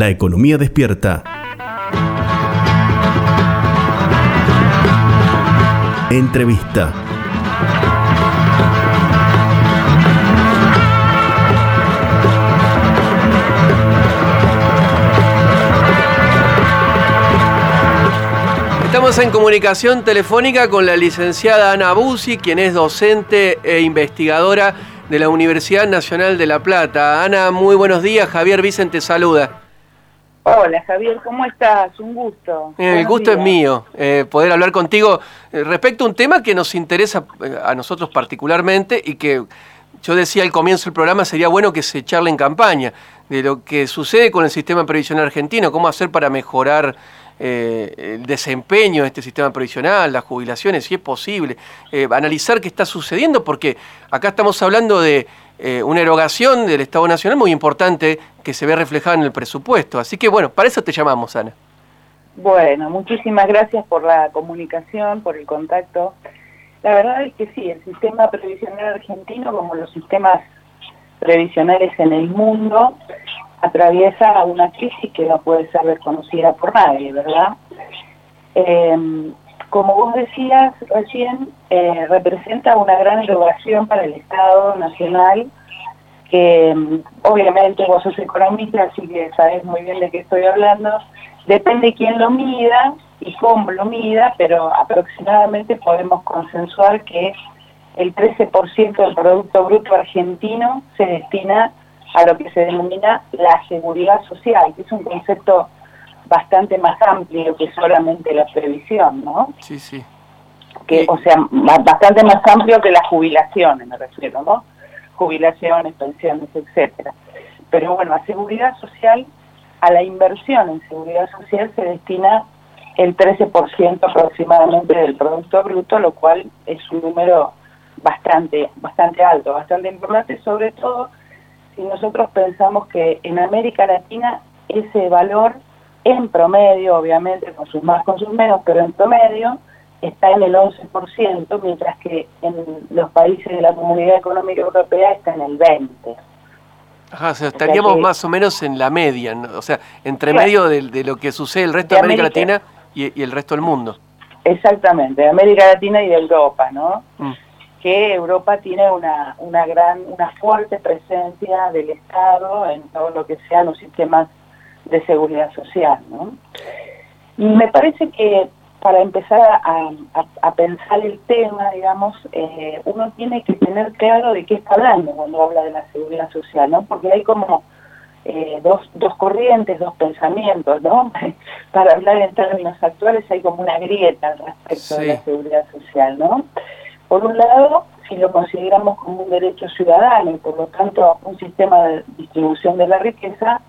La economía despierta. Entrevista. Estamos en comunicación telefónica con la licenciada Ana Busi, quien es docente e investigadora de la Universidad Nacional de La Plata. Ana, muy buenos días. Javier Vicente saluda. Hola Javier, ¿cómo estás? Un gusto. Eh, el gusto es mío, eh, poder hablar contigo eh, respecto a un tema que nos interesa a nosotros particularmente y que yo decía al comienzo del programa sería bueno que se charle en campaña de lo que sucede con el sistema previsional argentino, cómo hacer para mejorar el desempeño de este sistema previsional, las jubilaciones, si es posible, analizar qué está sucediendo, porque acá estamos hablando de eh, una erogación del Estado Nacional muy importante que se ve reflejada en el presupuesto. Así que bueno, para eso te llamamos, Ana. Bueno, muchísimas gracias por la comunicación, por el contacto. La verdad es que sí, el sistema previsional argentino, como los sistemas previsionales en el mundo, atraviesa una crisis que no puede ser desconocida por nadie, ¿verdad? Eh, como vos decías recién, eh, representa una gran erogación para el Estado Nacional, que mm, obviamente vos sos economista, así que sabés muy bien de qué estoy hablando. Depende quién lo mida y cómo lo mida, pero aproximadamente podemos consensuar que el 13% del Producto Bruto argentino se destina a lo que se denomina la seguridad social, que es un concepto bastante más amplio que solamente la previsión, ¿no? Sí, sí. Que, O sea, bastante más amplio que las jubilaciones, me refiero, ¿no? Jubilaciones, pensiones, etcétera. Pero bueno, a seguridad social, a la inversión en seguridad social se destina el 13% aproximadamente del Producto Bruto, lo cual es un número bastante, bastante alto, bastante importante, sobre todo si nosotros pensamos que en América Latina ese valor en promedio, obviamente, con sus más, con sus menos, pero en promedio está en el 11%, mientras que en los países de la Comunidad Económica Europea está en el 20%. Ajá, o sea, estaríamos más o menos en la media, o sea, entre medio de, lo que sucede el resto de, América, Latina y, el resto del mundo. Exactamente, de América Latina y de Europa, ¿no? Mm. Que Europa tiene una, una gran, una fuerte presencia del Estado en todo lo que sean los sistemas de seguridad social. ¿no? Y me parece que para empezar a, pensar el tema, digamos, eh, uno tiene que tener claro de qué está hablando cuando habla de la seguridad social, ¿no? Porque hay como eh, dos, dos corrientes, dos pensamientos, ¿no? para hablar en términos actuales hay como una grieta al respecto de la seguridad social, ¿no? Por un lado, si lo consideramos como un derecho ciudadano y por lo tanto un sistema de distribución de la riqueza,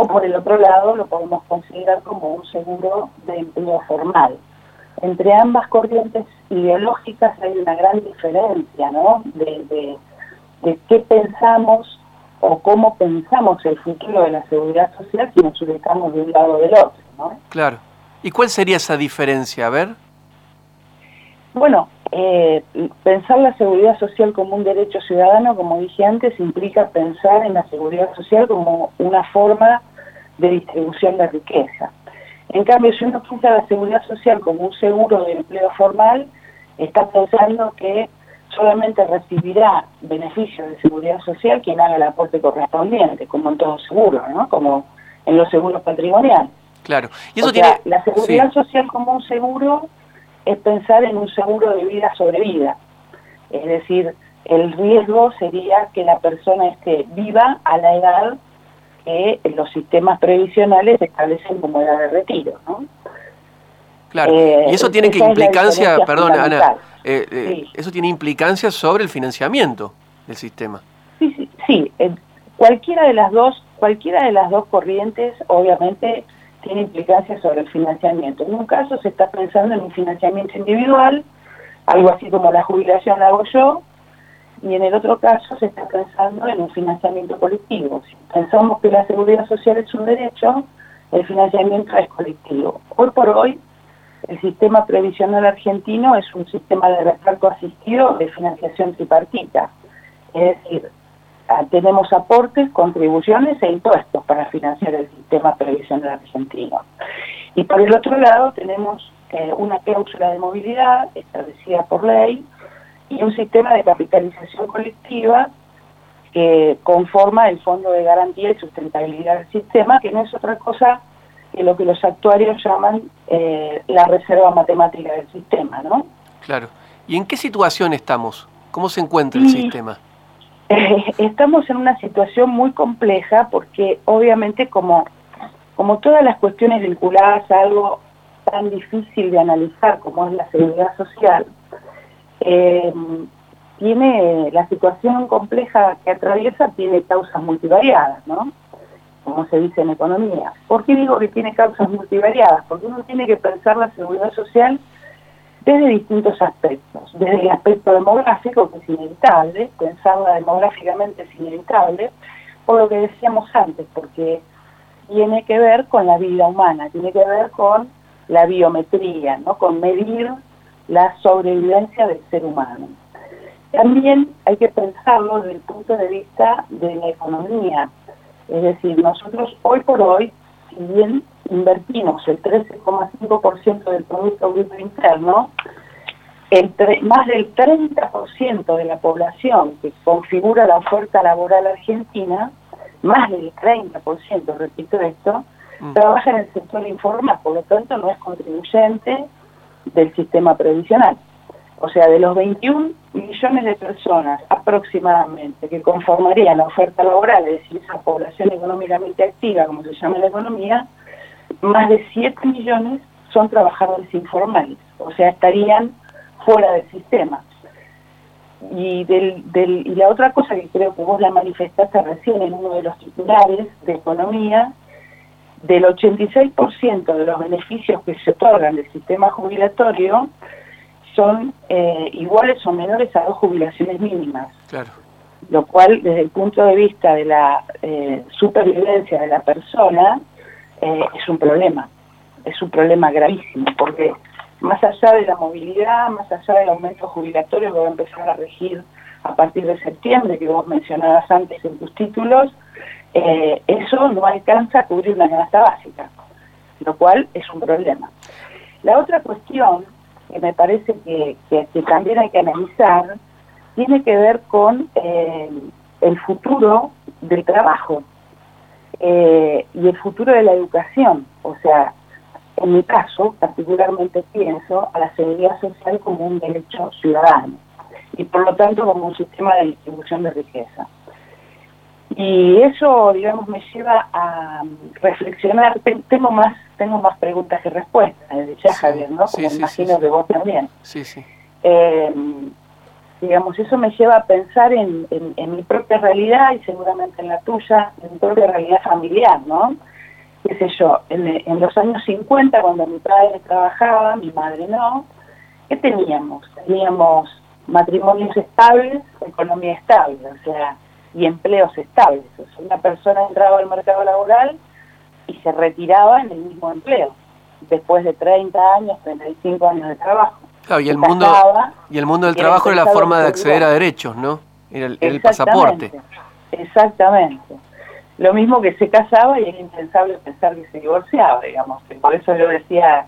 o por el otro lado lo podemos considerar como un seguro de empleo formal. Entre ambas corrientes ideológicas hay una gran diferencia, ¿no? De, de, qué pensamos o cómo pensamos el futuro de la seguridad social si nos ubicamos de un lado o del otro, ¿no? Claro. ¿Y cuál sería esa diferencia? A ver. Bueno, eh, pensar la seguridad social como un derecho ciudadano, como dije antes, implica pensar en la seguridad social como una forma de distribución de riqueza. En cambio, si uno piensa la seguridad social como un seguro de empleo formal, está pensando que solamente recibirá beneficios de seguridad social quien haga el aporte correspondiente, como en todo seguro, ¿no? Como en los seguros patrimoniales. Claro. ¿Y eso tiene... la seguridad social como un seguro es pensar en un seguro de vida sobre vida. Es decir, el riesgo sería que la persona esté viva a la edad que los sistemas previsionales establecen como edad de retiro, ¿no? Claro, eh, y eso tiene que implicancia, perdón Ana, eh, eh, eso tiene implicancia sobre el financiamiento del sistema. Sí, sí, sí. cualquiera de las dos, cualquiera de las dos corrientes, obviamente tiene implicancia sobre el financiamiento. En un caso se está pensando en un financiamiento individual, algo así como la jubilación la hago yo, y en el otro caso se está pensando en un financiamiento colectivo. Si pensamos que la seguridad social es un derecho, el financiamiento es colectivo. Hoy por hoy, el sistema previsional argentino es un sistema de reparto asistido de financiación tripartita. Es decir, tenemos aportes, contribuciones e impuestos para financiar el sistema previsional argentino. Y por el otro lado tenemos eh, una cláusula de movilidad establecida por ley y un sistema de capitalización colectiva que conforma el Fondo de Garantía y Sustentabilidad del Sistema, que no es otra cosa que lo que los actuarios llaman eh, la reserva matemática del sistema, ¿no? Claro. ¿Y en qué situación estamos? ¿Cómo se encuentra el sistema? estamos en una situación muy compleja porque obviamente como, como todas las cuestiones vinculadas a algo tan difícil de analizar como es la seguridad social, eh, tiene la situación compleja que atraviesa tiene causas multivariadas, ¿no? Como se dice en economía. ¿Por qué digo que tiene causas multivariadas? Porque uno tiene que pensar la seguridad social desde distintos aspectos. Desde el aspecto demográfico, que es inevitable, pensarla demográficamente es inevitable, por lo que decíamos antes, porque tiene que ver con la vida humana, tiene que ver con la biometría, ¿no? con medir la sobrevivencia del ser humano. También hay que pensarlo desde el punto de vista de la economía. Es decir, nosotros hoy por hoy, si bien invertimos el 13,5% del Producto Bruto Interno, el más del 30% de la población que configura la oferta laboral argentina, más del 30%, repito esto, mm. trabaja en el sector informal, por lo tanto no es contribuyente del sistema previsional. O sea, de los 21 millones de personas aproximadamente que conformarían la oferta laboral, es decir, esa población económicamente activa, como se llama la economía, más de 7 millones son trabajadores informales, o sea, estarían fuera del sistema. Y, del, del, y la otra cosa que creo que vos la manifestaste recién en uno de los titulares de economía, del 86% de los beneficios que se otorgan del sistema jubilatorio, son eh, iguales o menores a dos jubilaciones mínimas. Claro. Lo cual, desde el punto de vista de la eh, supervivencia de la persona, eh, es un problema. Es un problema gravísimo, porque más allá de la movilidad, más allá del aumento jubilatorio que va a empezar a regir a partir de septiembre, que vos mencionabas antes en tus títulos, eso no alcanza a cubrir una canasta básica, lo cual es un problema. La otra cuestión que me parece que, también hay que analizar, tiene que ver con eh, el futuro del trabajo eh, y el futuro de la educación. O sea, en mi caso, particularmente pienso a la seguridad social como un derecho ciudadano y por lo tanto como un sistema de distribución de riqueza. Y eso, digamos, me lleva a reflexionar. Tengo más tengo más preguntas que respuestas, ya Javier, ¿no? Como imagino que vos también. Sí, sí. Eh, digamos, eso me lleva a pensar en, mi propia realidad y seguramente en la tuya, en mi propia realidad familiar, ¿no? Qué sé yo, en, en los años 50, cuando mi padre trabajaba, mi madre no, ¿qué teníamos? Teníamos matrimonios estables, economía estable, o sea, y empleos estables. O sea, una persona entraba al mercado laboral y se retiraba en el mismo empleo, después de 30 años, 35 años de trabajo. Claro, y el, mundo, y el mundo del trabajo era la forma de acceder a derechos, ¿no? Era el, pasaporte. Exactamente. Lo mismo que se casaba y era impensable pensar que se divorciaba, digamos. Por eso yo decía,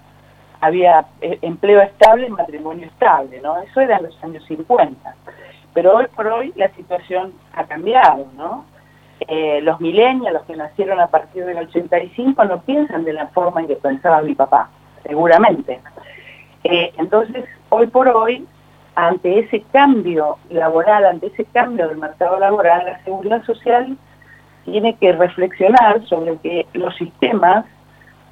había eh, empleo estable y matrimonio estable, ¿no? Eso era en los años 50. Pero hoy por hoy la situación ha cambiado, ¿no? Eh, los milenios, los que nacieron a partir del 85, no piensan de la forma en que pensaba mi papá, seguramente. Eh, entonces, hoy por hoy, ante ese cambio laboral, ante ese cambio del mercado laboral, la seguridad social tiene que reflexionar sobre que los sistemas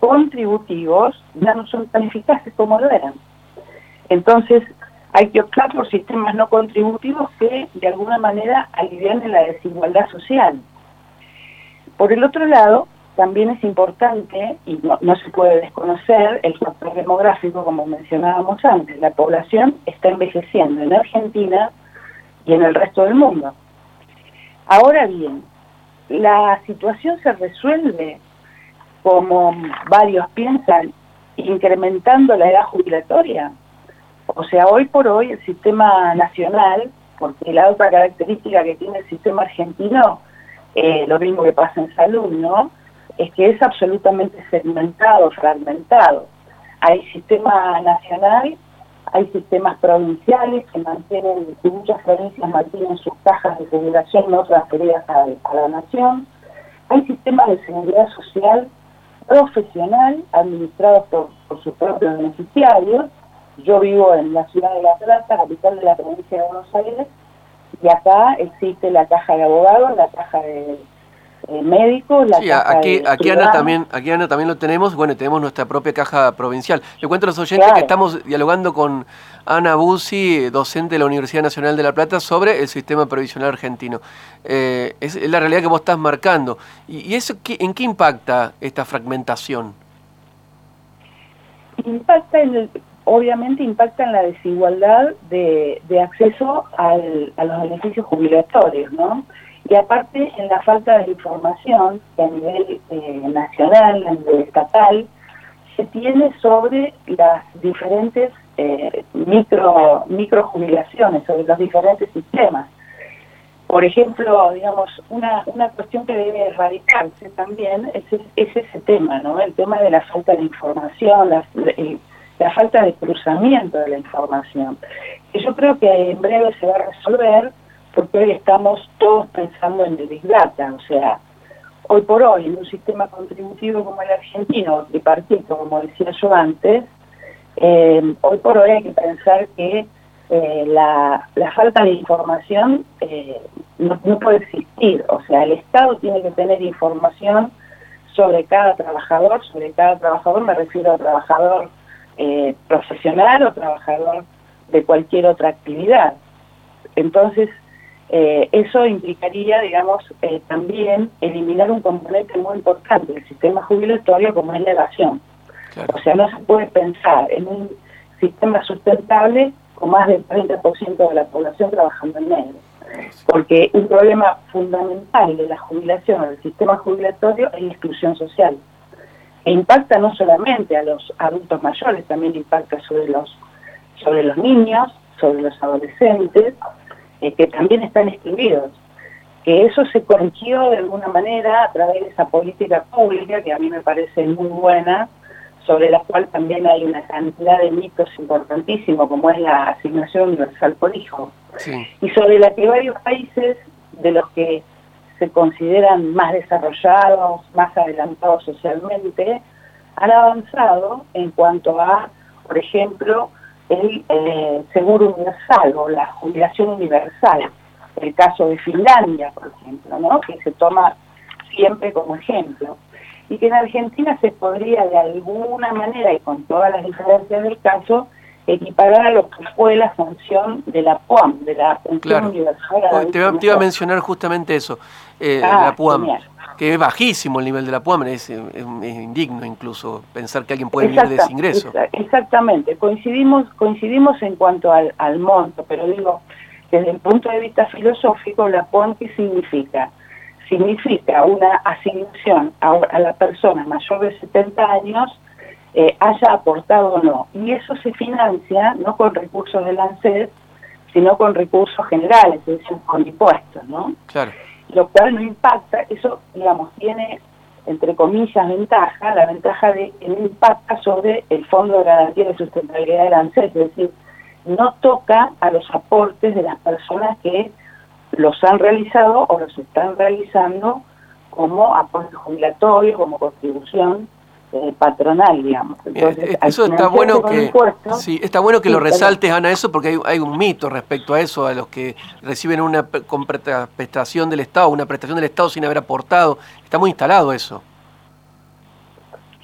contributivos ya no son tan eficaces como lo eran. Entonces, hay que optar por sistemas no contributivos que de alguna manera alivian la desigualdad social. Por el otro lado, también es importante, y no, se puede desconocer, el factor demográfico, como mencionábamos antes. La población está envejeciendo en Argentina y en el resto del mundo. Ahora bien, la situación se resuelve, como varios piensan, incrementando la edad jubilatoria. O sea, hoy por hoy el sistema nacional porque la otra característica que tiene el sistema argentino, eh, lo mismo que pasa en salud, ¿no? Es que es absolutamente segmentado, fragmentado. Hay sistema nacional, hay sistemas provinciales que mantienen, y muchas provincias mantienen sus cajas de jubilación no transferidas a, a la nación. Hay sistemas de seguridad social profesional administrados por, por sus propios beneficiarios. Yo vivo en la ciudad de La Plata, capital de la provincia de Buenos Aires, y acá existe la caja de abogados, la caja de eh, médicos, la sí, aquí, aquí Ana también, aquí Ana también lo tenemos, bueno, tenemos nuestra propia caja provincial. Le cuento a los oyentes que estamos dialogando con Ana Busi, docente de la Universidad Nacional de La Plata, sobre el sistema previsional argentino. Eh, es, la realidad que vos estás marcando. ¿Y, eso en qué impacta esta fragmentación? Impacta en obviamente impacta en la desigualdad de, acceso a los beneficios jubilatorios, ¿no? y aparte en la falta de información que a nivel eh, nacional, a nivel estatal, se tiene sobre las diferentes eh, micro, micro jubilaciones, sobre los diferentes sistemas. Por ejemplo, digamos, una, una cuestión que debe erradicarse también es, ese tema, ¿no? El tema de la falta de información, la, la falta de cruzamiento de la información. Que yo creo que en breve se va a resolver porque hoy estamos todos pensando en el Big o sea, hoy por hoy en un sistema contributivo como el argentino, tripartito, como decía yo antes, eh, hoy por hoy hay que pensar que eh, la, falta de información eh, no, puede existir, o sea, el Estado tiene que tener información sobre cada trabajador, sobre cada trabajador me refiero a trabajador profesional o trabajador de cualquier otra actividad. Entonces, eh, eso implicaría, digamos, eh, también eliminar un componente muy importante del sistema jubilatorio como es la evasión. O sea, no se puede pensar en un sistema sustentable con más del 30% de la población trabajando en negro. Porque un problema fundamental de la jubilación del sistema jubilatorio es la exclusión social. E impacta no solamente a los adultos mayores, también impacta sobre los, sobre los niños, sobre los adolescentes, eh, que también están excluidos. Que eso se corrigió de alguna manera a través de esa política pública que a mí me parece muy buena, sobre la cual también hay una cantidad de mitos importantísimos, como es la asignación universal por hijo. Y sobre la que varios países de los que se consideran más desarrollados, más adelantados socialmente, han avanzado en cuanto a, por ejemplo, el eh, seguro universal o la jubilación universal. El caso de Finlandia, por ejemplo, ¿no? que se toma siempre como ejemplo. Y que en Argentina se podría de alguna manera, y con todas las diferencias del caso, equiparar a lo que fue la función de la PUAM, de la Pensión Universal. te, iba a mencionar justamente eso, eh, ah, la PUAM que es bajísimo el nivel de la PUAM, es, indigno incluso pensar que alguien puede vivir de ese ingreso. Exactamente, coincidimos, coincidimos en cuanto al, monto, pero digo, desde el punto de vista filosófico, la PUAM, ¿qué significa? Significa una asignación a, la persona mayor de 70 años, eh, haya aportado o no. Y eso se financia no con recursos del ANSES, sino con recursos generales, es decir, con impuestos, ¿no? Claro lo cual no impacta, eso, digamos, tiene, entre comillas, ventaja, la ventaja de que no impacta sobre el Fondo de Garantía de Sustentabilidad del ANSES, es decir, no toca a los aportes de las personas que los han realizado o los están realizando como aporte jubilatorio, como contribución eh, patronal, digamos. Entonces, eso está bueno que sí, está bueno que lo resaltes, Ana, eso porque hay, un mito respecto a eso, a los que reciben una prestación del Estado, una prestación del Estado sin haber aportado. Está muy instalado eso.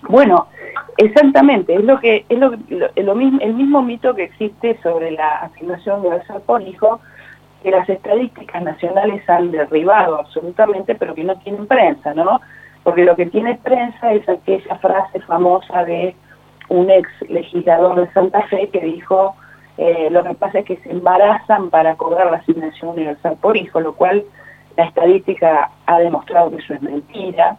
Bueno, exactamente, es lo que es lo, mismo, el mismo mito que existe sobre la asignación universal por hijo, que las estadísticas nacionales han derribado absolutamente, pero que no tienen prensa, ¿no? Porque lo que tiene prensa es aquella frase famosa de un ex legislador de Santa Fe que dijo, eh, lo que pasa es que se embarazan para cobrar la asignación universal por hijo, lo cual la estadística ha demostrado que eso es mentira.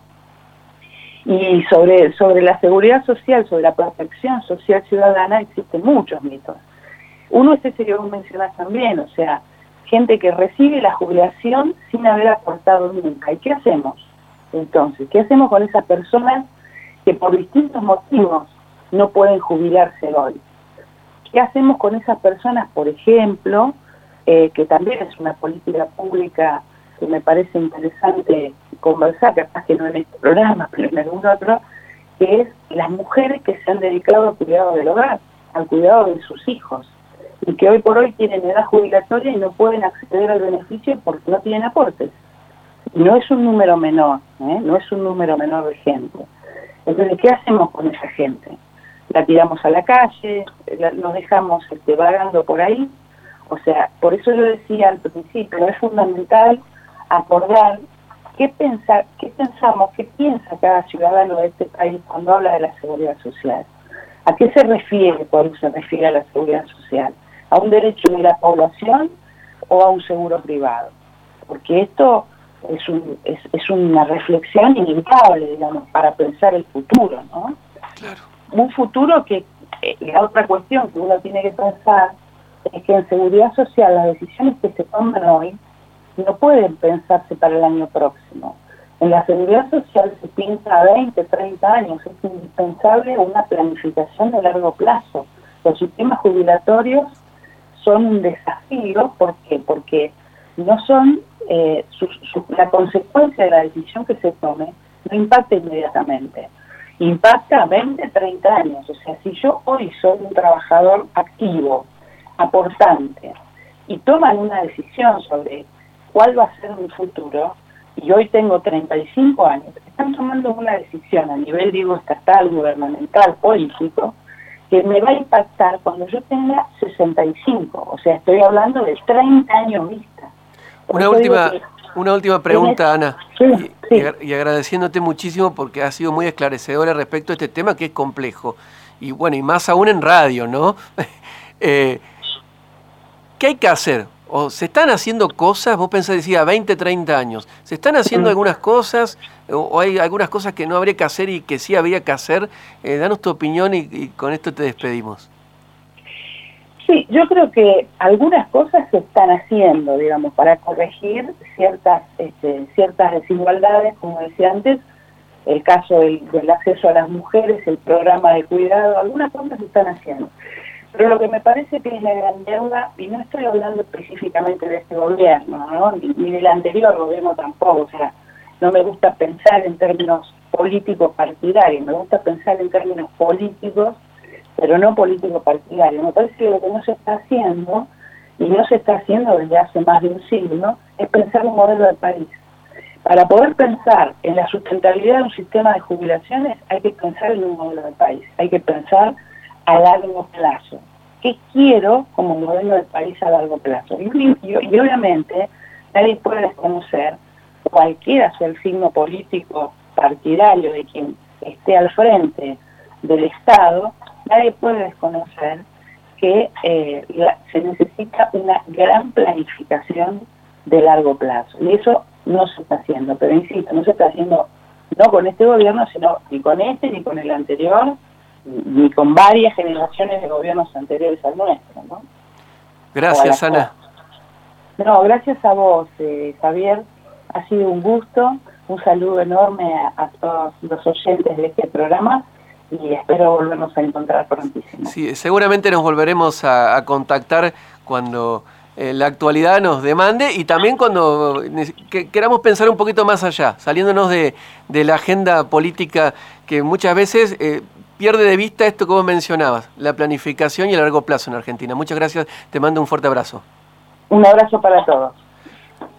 Y sobre, sobre la seguridad social, sobre la protección social ciudadana, existen muchos mitos. Uno es ese que vos mencionás también, o sea, gente que recibe la jubilación sin haber aportado nunca. ¿Y qué hacemos? Entonces, ¿qué hacemos con esas personas que por distintos motivos no pueden jubilarse hoy? ¿Qué hacemos con esas personas, por ejemplo, eh, que también es una política pública que me parece interesante conversar, capaz que no en este programa, pero en algún otro, que es las mujeres que se han dedicado al cuidado del hogar, al cuidado de sus hijos, y que hoy por hoy tienen edad jubilatoria y no pueden acceder al beneficio porque no tienen aportes. No es un número menor, ¿eh? no es un número menor de gente. Entonces, ¿qué hacemos con esa gente? La tiramos a la calle, nos dejamos este, vagando por ahí. O sea, por eso yo decía al principio, es fundamental acordar qué, pensar, qué pensamos, qué piensa cada ciudadano de este país cuando habla de la seguridad social. ¿A qué se refiere cuando se refiere a la seguridad social? ¿A un derecho de la población o a un seguro privado? Porque esto es, un, es, es una reflexión inevitable, digamos, para pensar el futuro, ¿no? Claro. Un futuro que, eh, la otra cuestión que uno tiene que pensar es que en seguridad social las decisiones que se toman hoy no pueden pensarse para el año próximo. En la seguridad social se piensa a 20, 30 años, es indispensable una planificación de largo plazo. Los sistemas jubilatorios son un desafío, ¿por qué? Porque no son, eh, la consecuencia de la decisión que se tome no impacta inmediatamente, impacta a 20, 30 años. O sea, si yo hoy soy un trabajador activo, aportante, y toman una decisión sobre cuál va a ser mi futuro, y hoy tengo 35 años, están tomando una decisión a nivel, digo, estatal, gubernamental, político, que me va a impactar cuando yo tenga 65. O sea, estoy hablando de 30 años vista. Una última, una última pregunta, Ana. y, agradeciéndote muchísimo porque ha sido muy esclarecedora respecto a este tema que es complejo. Y bueno, y más aún en radio, ¿no? eh, ¿Qué hay que hacer? ¿O se están haciendo cosas? Vos pensás, decía, 20, 30 años. ¿Se están haciendo algunas cosas? ¿O hay algunas cosas que no habría que hacer y que sí habría que hacer? Eh, danos tu opinión y, con esto te despedimos. Sí, yo creo que algunas cosas se están haciendo, digamos, para corregir ciertas, este, ciertas desigualdades, como decía antes, el caso del, acceso a las mujeres, el programa de cuidado, algunas cosas se están haciendo. Pero lo que me parece que es la gran deuda, y no estoy hablando específicamente de este gobierno, ¿no? ni, del anterior gobierno tampoco, o sea, no me gusta pensar en términos políticos partidarios, me gusta pensar en términos políticos, pero no políticos partidarios. Me parece que lo que no se está haciendo, y no se está haciendo desde hace más de un siglo, es pensar un modelo de país. Para poder pensar en la sustentabilidad de un sistema de jubilaciones hay que pensar en un modelo de país, hay que pensar a largo plazo. ¿Qué quiero como modelo de país a largo plazo? Y, obviamente nadie puede desconocer, cualquiera sea el signo político partidario de quien esté al frente del Estado, nadie puede desconocer que eh, se necesita una gran planificación de largo plazo. Y eso no se está haciendo, pero insisto, no se está haciendo no con este gobierno, sino ni con este, ni con el anterior, ni con varias generaciones de gobiernos anteriores al nuestro. ¿no? Gracias, Ana. No, gracias a vos, eh, Javier. Ha sido un gusto, un saludo enorme a, todos los oyentes de este programa y espero volvernos a encontrar prontísimo. Sí, seguramente nos volveremos a, contactar cuando eh, la actualidad nos demande y también cuando queramos pensar un poquito más allá, saliéndonos de, de la agenda política que muchas veces eh, pierde de vista esto como mencionabas, la planificación y el largo plazo en Argentina. Muchas gracias, te mando un fuerte abrazo. Un abrazo para todos.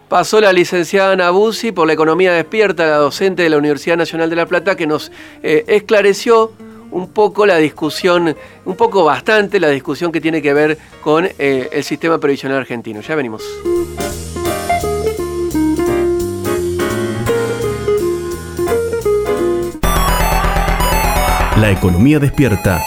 Pasó la licenciada Ana por la Economía Despierta, la docente de la Universidad Nacional de La Plata, que nos eh, esclareció un poco la discusión, un poco bastante la discusión que tiene que ver con eh, el sistema previsional argentino. Ya venimos. La economía despierta